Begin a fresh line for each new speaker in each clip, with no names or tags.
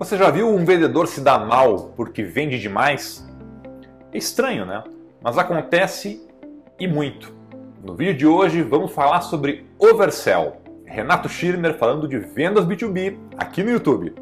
Você já viu um vendedor se dar mal porque vende demais? É estranho, né? Mas acontece e muito. No vídeo de hoje vamos falar sobre oversell. Renato Schirmer falando de vendas B2B aqui no YouTube.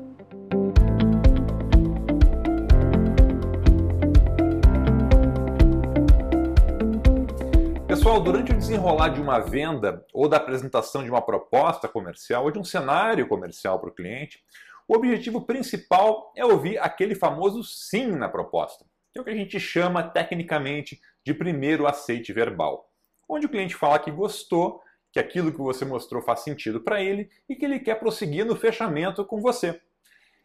Pessoal, durante o desenrolar de uma venda ou da apresentação de uma proposta comercial ou de um cenário comercial para o cliente, o objetivo principal é ouvir aquele famoso sim na proposta, que é o que a gente chama tecnicamente de primeiro aceite verbal, onde o cliente fala que gostou, que aquilo que você mostrou faz sentido para ele e que ele quer prosseguir no fechamento com você.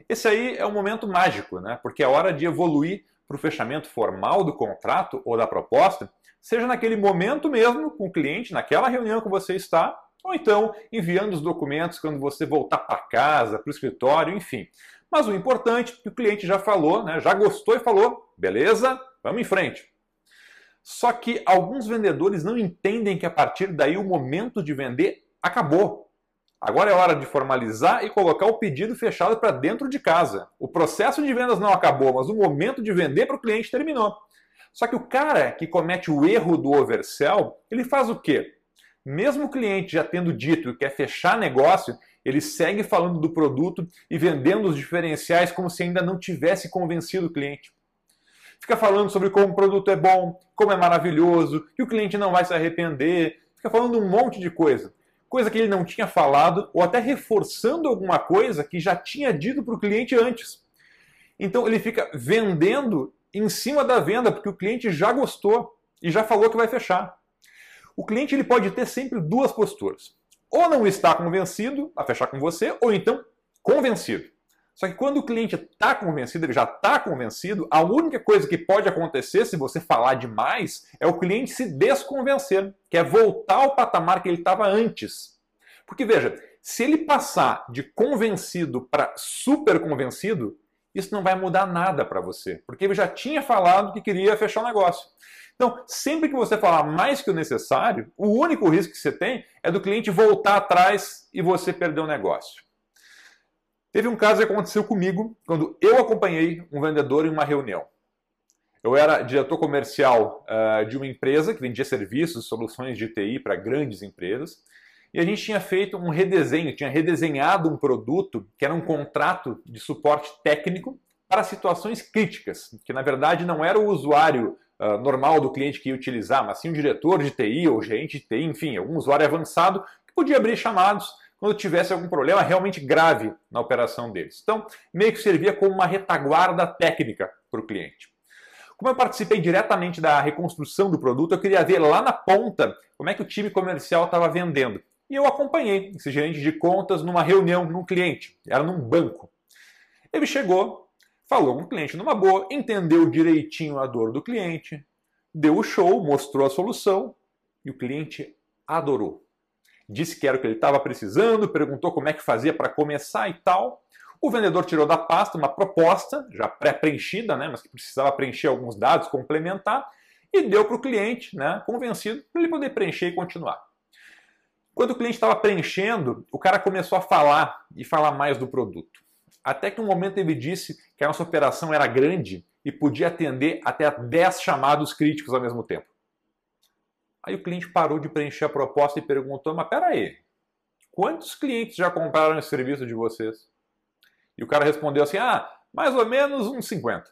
Esse aí é o momento mágico, né? porque é hora de evoluir para o fechamento formal do contrato ou da proposta, seja naquele momento mesmo com o cliente, naquela reunião que você está, ou então enviando os documentos quando você voltar para casa, para o escritório, enfim. Mas o importante é que o cliente já falou, né, já gostou e falou, beleza, vamos em frente. Só que alguns vendedores não entendem que a partir daí o momento de vender acabou. Agora é hora de formalizar e colocar o pedido fechado para dentro de casa. O processo de vendas não acabou, mas o momento de vender para o cliente terminou. Só que o cara que comete o erro do oversell, ele faz o quê? Mesmo o cliente já tendo dito que quer fechar negócio, ele segue falando do produto e vendendo os diferenciais como se ainda não tivesse convencido o cliente. Fica falando sobre como o produto é bom, como é maravilhoso, que o cliente não vai se arrepender, fica falando um monte de coisa. Coisa que ele não tinha falado, ou até reforçando alguma coisa que já tinha dito para o cliente antes. Então ele fica vendendo em cima da venda, porque o cliente já gostou e já falou que vai fechar. O cliente ele pode ter sempre duas posturas. Ou não está convencido a fechar com você, ou então convencido. Só que quando o cliente está convencido, ele já está convencido, a única coisa que pode acontecer se você falar demais é o cliente se desconvencer, que é voltar ao patamar que ele estava antes. Porque veja, se ele passar de convencido para super convencido, isso não vai mudar nada para você, porque ele já tinha falado que queria fechar o negócio. Então, sempre que você falar mais que o necessário, o único risco que você tem é do cliente voltar atrás e você perder o negócio. Teve um caso que aconteceu comigo quando eu acompanhei um vendedor em uma reunião. Eu era diretor comercial uh, de uma empresa que vendia serviços, soluções de TI para grandes empresas, e a gente tinha feito um redesenho, tinha redesenhado um produto que era um contrato de suporte técnico para situações críticas, que na verdade não era o usuário uh, normal do cliente que ia utilizar, mas sim o diretor de TI ou gerente de TI, enfim, algum usuário avançado que podia abrir chamados quando tivesse algum problema realmente grave na operação deles. Então, meio que servia como uma retaguarda técnica para o cliente. Como eu participei diretamente da reconstrução do produto, eu queria ver lá na ponta como é que o time comercial estava vendendo. E eu acompanhei esse gerente de contas numa reunião num cliente, era num banco. Ele chegou, falou com o cliente numa boa, entendeu direitinho a dor do cliente, deu o show, mostrou a solução e o cliente adorou. Disse que era o que ele estava precisando, perguntou como é que fazia para começar e tal. O vendedor tirou da pasta uma proposta, já pré-preenchida, né, mas que precisava preencher alguns dados, complementar, e deu para o cliente, né, convencido, para ele poder preencher e continuar. Quando o cliente estava preenchendo, o cara começou a falar e falar mais do produto. Até que um momento ele disse que a nossa operação era grande e podia atender até 10 chamados críticos ao mesmo tempo. Aí o cliente parou de preencher a proposta e perguntou: Mas peraí, quantos clientes já compraram esse serviço de vocês? E o cara respondeu assim: Ah, mais ou menos uns 50.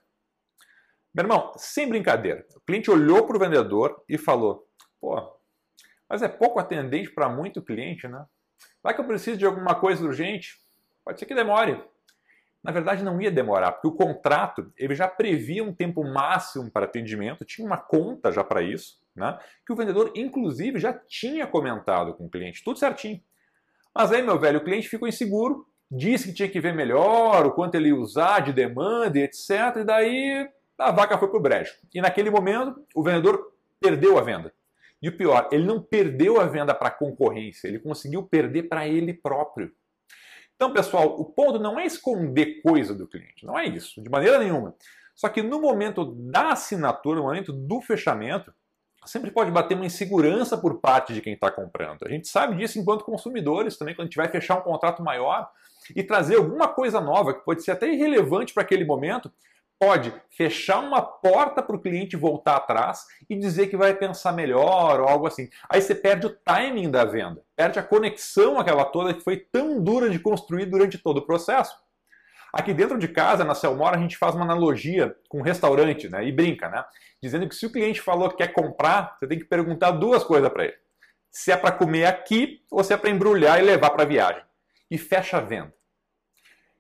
Meu irmão, sem brincadeira, o cliente olhou para o vendedor e falou: Pô, mas é pouco atendente para muito cliente, né? Vai que eu preciso de alguma coisa urgente? Pode ser que demore na verdade não ia demorar, porque o contrato ele já previa um tempo máximo para atendimento, tinha uma conta já para isso, né? que o vendedor inclusive já tinha comentado com o cliente, tudo certinho. Mas aí, meu velho, o cliente ficou inseguro, disse que tinha que ver melhor o quanto ele ia usar de demanda e etc. E daí a vaca foi para o brejo. E naquele momento o vendedor perdeu a venda. E o pior, ele não perdeu a venda para a concorrência, ele conseguiu perder para ele próprio. Então, pessoal, o ponto não é esconder coisa do cliente, não é isso, de maneira nenhuma. Só que no momento da assinatura, no momento do fechamento, sempre pode bater uma insegurança por parte de quem está comprando. A gente sabe disso enquanto consumidores também, quando a gente vai fechar um contrato maior e trazer alguma coisa nova, que pode ser até irrelevante para aquele momento, pode fechar uma porta para o cliente voltar atrás e dizer que vai pensar melhor ou algo assim. Aí você perde o timing da venda, perde a conexão aquela toda que foi tão dura de construir durante todo o processo. Aqui dentro de casa, na Selmora, a gente faz uma analogia com um restaurante, né? E brinca, né? Dizendo que se o cliente falou que quer comprar, você tem que perguntar duas coisas para ele. Se é para comer aqui ou se é para embrulhar e levar para a viagem. E fecha a venda.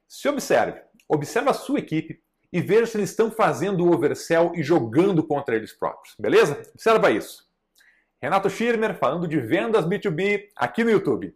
Se observe, observe a sua equipe e veja se eles estão fazendo o oversell e jogando contra eles próprios. Beleza? Observa isso. Renato Schirmer falando de vendas B2B aqui no YouTube.